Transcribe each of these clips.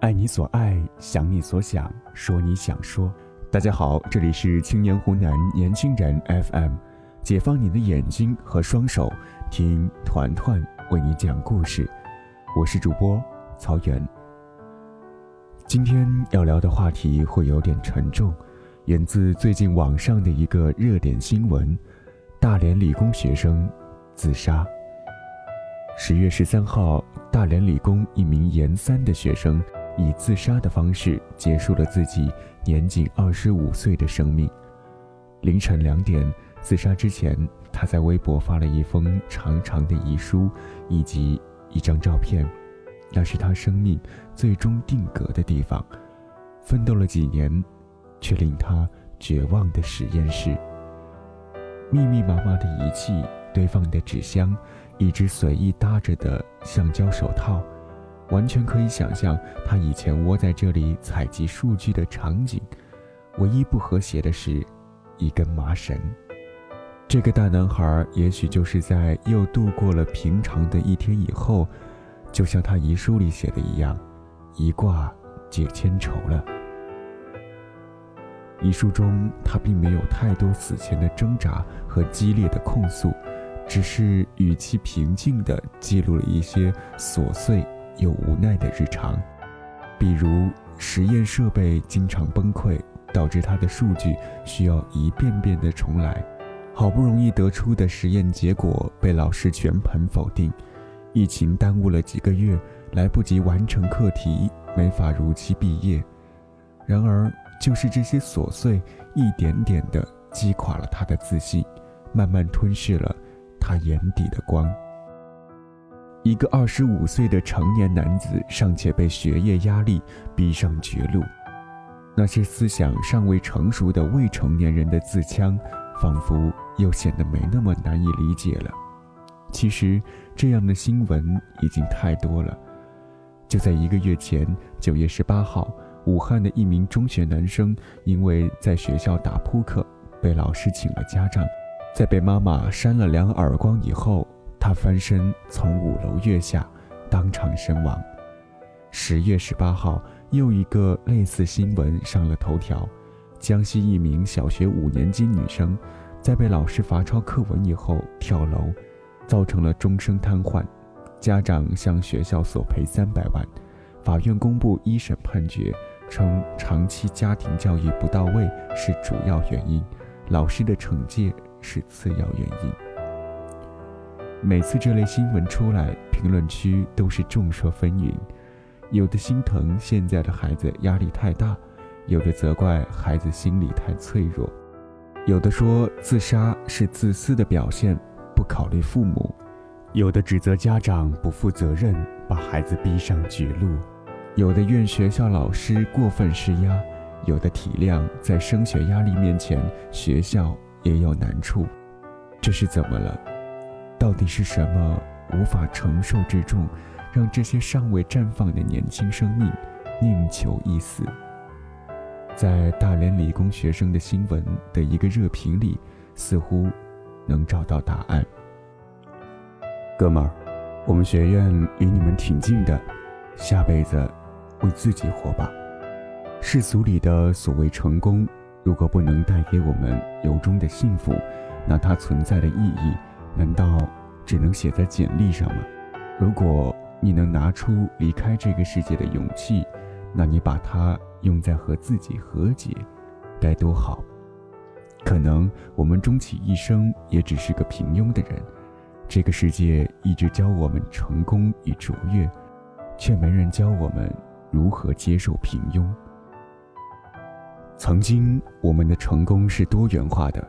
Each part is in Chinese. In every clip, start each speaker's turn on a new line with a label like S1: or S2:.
S1: 爱你所爱，想你所想，说你想说。大家好，这里是青年湖南年轻人 FM，解放你的眼睛和双手，听团团为你讲故事。我是主播曹源。今天要聊的话题会有点沉重，源自最近网上的一个热点新闻：大连理工学生自杀。十月十三号，大连理工一名研三的学生。以自杀的方式结束了自己年仅二十五岁的生命。凌晨两点，自杀之前，他在微博发了一封长长的遗书，以及一张照片，那是他生命最终定格的地方。奋斗了几年，却令他绝望的实验室。密密麻麻的仪器堆放的纸箱，一只随意搭着的橡胶手套。完全可以想象他以前窝在这里采集数据的场景，唯一不和谐的是，一根麻绳。这个大男孩也许就是在又度过了平常的一天以后，就像他遗书里写的一样，一挂解千愁了。遗书中他并没有太多死前的挣扎和激烈的控诉，只是语气平静地记录了一些琐碎。又无奈的日常，比如实验设备经常崩溃，导致他的数据需要一遍遍的重来；好不容易得出的实验结果被老师全盘否定；疫情耽误了几个月，来不及完成课题，没法如期毕业。然而，就是这些琐碎，一点点的击垮了他的自信，慢慢吞噬了他眼底的光。一个二十五岁的成年男子尚且被学业压力逼上绝路，那些思想尚未成熟的未成年人的自戕，仿佛又显得没那么难以理解了。其实，这样的新闻已经太多了。就在一个月前，九月十八号，武汉的一名中学男生因为在学校打扑克，被老师请了家长，在被妈妈扇了两耳光以后。他翻身从五楼跃下，当场身亡。十月十八号，又一个类似新闻上了头条：江西一名小学五年级女生，在被老师罚抄课文以后跳楼，造成了终生瘫痪，家长向学校索赔三百万。法院公布一审判决，称长期家庭教育不到位是主要原因，老师的惩戒是次要原因。每次这类新闻出来，评论区都是众说纷纭，有的心疼现在的孩子压力太大，有的责怪孩子心理太脆弱，有的说自杀是自私的表现，不考虑父母，有的指责家长不负责任，把孩子逼上绝路，有的怨学校老师过分施压，有的体谅在升学压力面前，学校也有难处，这是怎么了？到底是什么无法承受之重，让这些尚未绽放的年轻生命宁求一死？在大连理工学生的新闻的一个热评里，似乎能找到答案。哥们儿，我们学院离你们挺近的，下辈子为自己活吧。世俗里的所谓成功，如果不能带给我们由衷的幸福，那它存在的意义。难道只能写在简历上吗？如果你能拿出离开这个世界的勇气，那你把它用在和自己和解，该多好！可能我们终其一生也只是个平庸的人，这个世界一直教我们成功与卓越，却没人教我们如何接受平庸。曾经，我们的成功是多元化的。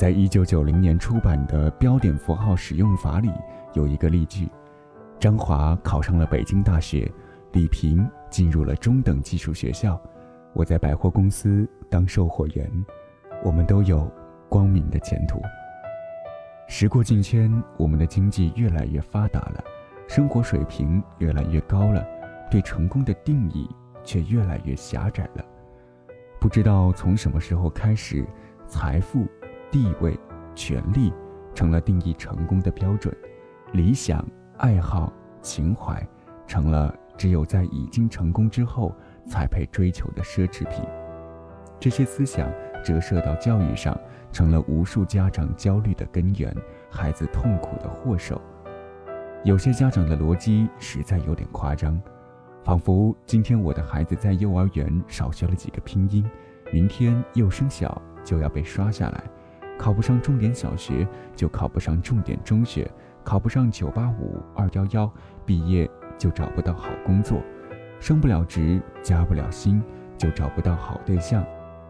S1: 在一九九零年出版的《标点符号使用法》里有一个例句：张华考上了北京大学，李平进入了中等技术学校，我在百货公司当售货员，我们都有光明的前途。时过境迁，我们的经济越来越发达了，生活水平越来越高了，对成功的定义却越来越狭窄了。不知道从什么时候开始，财富。地位、权力成了定义成功的标准，理想、爱好、情怀成了只有在已经成功之后才配追求的奢侈品。这些思想折射到教育上，成了无数家长焦虑的根源，孩子痛苦的祸首。有些家长的逻辑实在有点夸张，仿佛今天我的孩子在幼儿园少学了几个拼音，明天幼升小就要被刷下来，考不上重点小学就考不上重点中学，考不上九八五二幺幺，毕业就找不到好工作，升不了职加不了薪就找不到好对象，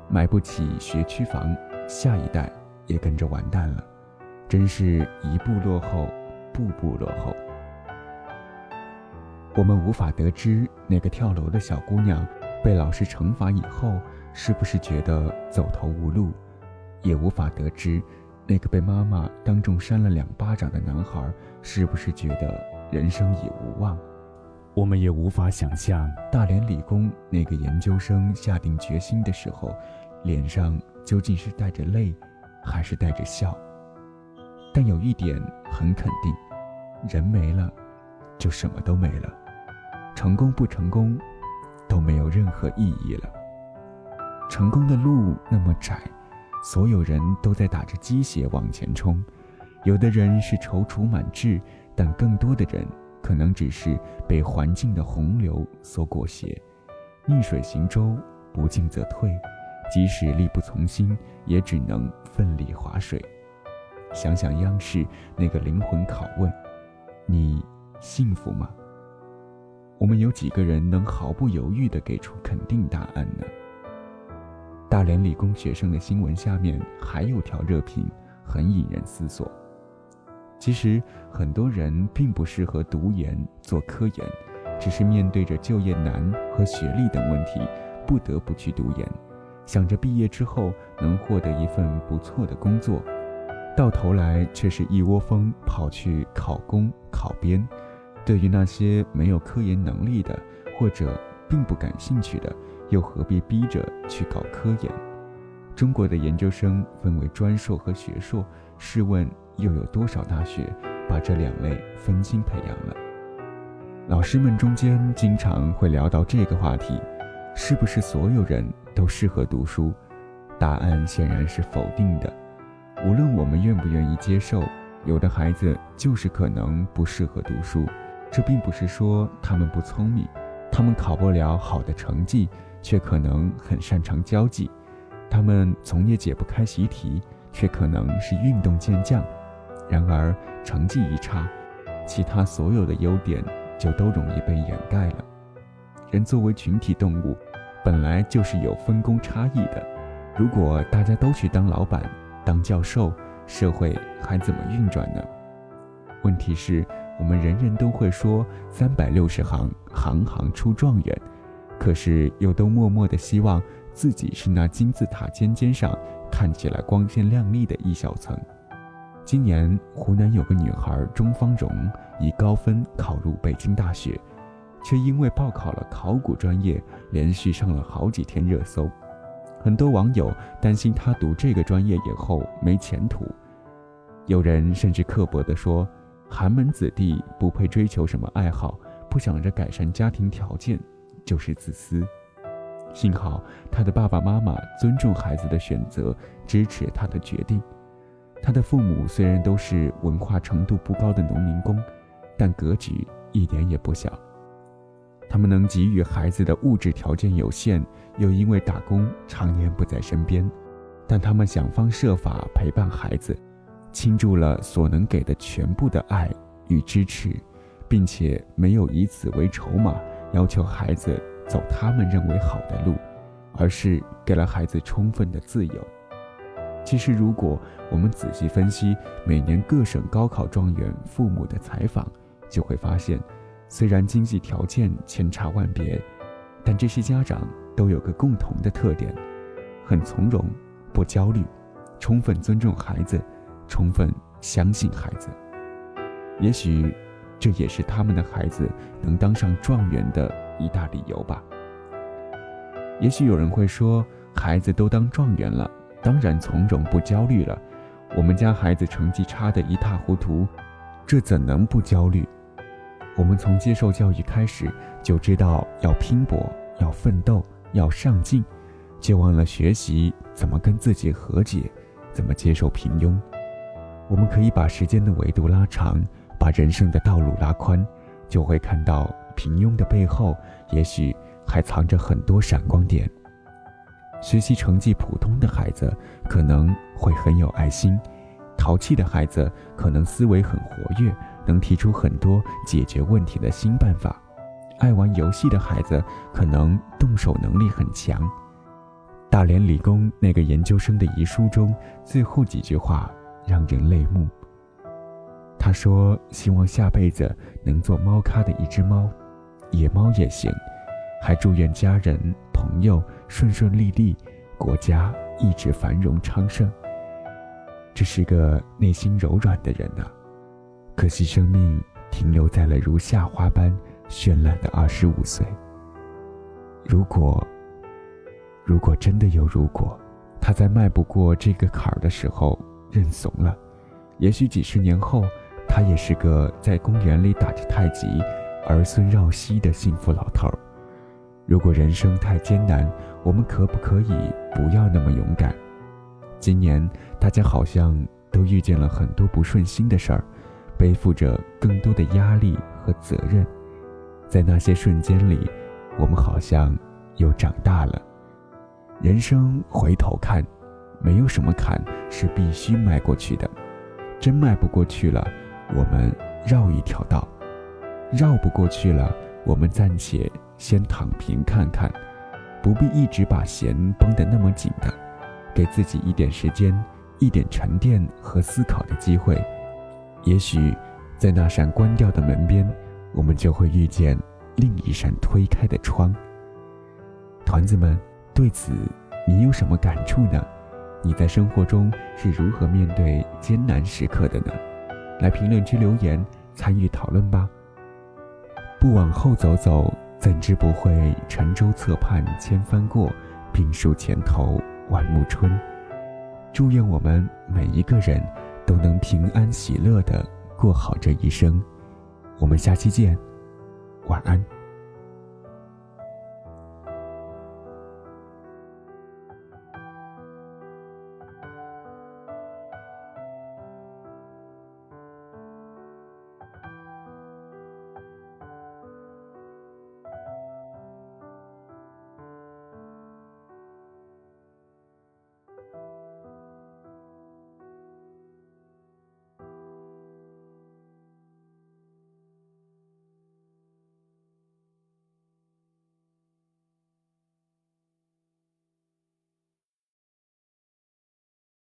S1: 买不起学区房，下一代也跟着完蛋了，真是一步落后。步步落后，我们无法得知那个跳楼的小姑娘被老师惩罚以后是不是觉得走投无路，也无法得知那个被妈妈当众扇了两巴掌的男孩是不是觉得人生已无望。我们也无法想象大连理工那个研究生下定决心的时候，脸上究竟是带着泪，还是带着笑。但有一点很肯定，人没了，就什么都没了，成功不成功，都没有任何意义了。成功的路那么窄，所有人都在打着鸡血往前冲，有的人是踌躇满志，但更多的人可能只是被环境的洪流所裹挟，逆水行舟，不进则退，即使力不从心，也只能奋力划水。想想央视那个灵魂拷问：“你幸福吗？”我们有几个人能毫不犹豫地给出肯定答案呢？大连理工学生的新闻下面还有条热评，很引人思索。其实很多人并不适合读研做科研，只是面对着就业难和学历等问题，不得不去读研，想着毕业之后能获得一份不错的工作。到头来却是一窝蜂跑去考公考编。对于那些没有科研能力的，或者并不感兴趣的，又何必逼着去搞科研？中国的研究生分为专硕和学硕，试问又有多少大学把这两类分清培养了？老师们中间经常会聊到这个话题：是不是所有人都适合读书？答案显然是否定的。无论我们愿不愿意接受，有的孩子就是可能不适合读书。这并不是说他们不聪明，他们考不了好的成绩，却可能很擅长交际；他们从业解不开习题，却可能是运动健将。然而成绩一差，其他所有的优点就都容易被掩盖了。人作为群体动物，本来就是有分工差异的。如果大家都去当老板，当教授，社会还怎么运转呢？问题是，我们人人都会说“三百六十行，行行出状元”，可是又都默默的希望自己是那金字塔尖尖上看起来光鲜亮丽的一小层。今年，湖南有个女孩钟芳蓉以高分考入北京大学，却因为报考了考古专业，连续上了好几天热搜。很多网友担心她读这个专业以后没前途，有人甚至刻薄地说：“寒门子弟不配追求什么爱好，不想着改善家庭条件就是自私。”幸好他的爸爸妈妈尊重孩子的选择，支持他的决定。他的父母虽然都是文化程度不高的农民工，但格局一点也不小。他们能给予孩子的物质条件有限，又因为打工常年不在身边，但他们想方设法陪伴孩子，倾注了所能给的全部的爱与支持，并且没有以此为筹码要求孩子走他们认为好的路，而是给了孩子充分的自由。其实，如果我们仔细分析每年各省高考状元父母的采访，就会发现。虽然经济条件千差万别，但这些家长都有个共同的特点：很从容，不焦虑，充分尊重孩子，充分相信孩子。也许，这也是他们的孩子能当上状元的一大理由吧。也许有人会说，孩子都当状元了，当然从容不焦虑了。我们家孩子成绩差得一塌糊涂，这怎能不焦虑？我们从接受教育开始就知道要拼搏、要奋斗、要上进，却忘了学习怎么跟自己和解，怎么接受平庸。我们可以把时间的维度拉长，把人生的道路拉宽，就会看到平庸的背后，也许还藏着很多闪光点。学习成绩普通的孩子可能会很有爱心，淘气的孩子可能思维很活跃。能提出很多解决问题的新办法，爱玩游戏的孩子可能动手能力很强。大连理工那个研究生的遗书中最后几句话让人泪目。他说：“希望下辈子能做猫咖的一只猫，野猫也行，还祝愿家人朋友顺顺利利，国家一直繁荣昌盛。”这是个内心柔软的人啊。可惜，生命停留在了如夏花般绚烂的二十五岁。如果，如果真的有如果，他在迈不过这个坎儿的时候认怂了，也许几十年后，他也是个在公园里打着太极、儿孙绕膝的幸福老头。如果人生太艰难，我们可不可以不要那么勇敢？今年大家好像都遇见了很多不顺心的事儿。背负着更多的压力和责任，在那些瞬间里，我们好像又长大了。人生回头看，没有什么坎是必须迈过去的。真迈不过去了，我们绕一条道；绕不过去了，我们暂且先躺平看看，不必一直把弦绷得那么紧的，给自己一点时间，一点沉淀和思考的机会。也许，在那扇关掉的门边，我们就会遇见另一扇推开的窗。团子们，对此你有什么感触呢？你在生活中是如何面对艰难时刻的呢？来评论区留言参与讨论吧。不往后走走，怎知不会沉舟侧畔千帆过，病树前头万木春。祝愿我们每一个人。都能平安喜乐的过好这一生，我们下期见，晚安。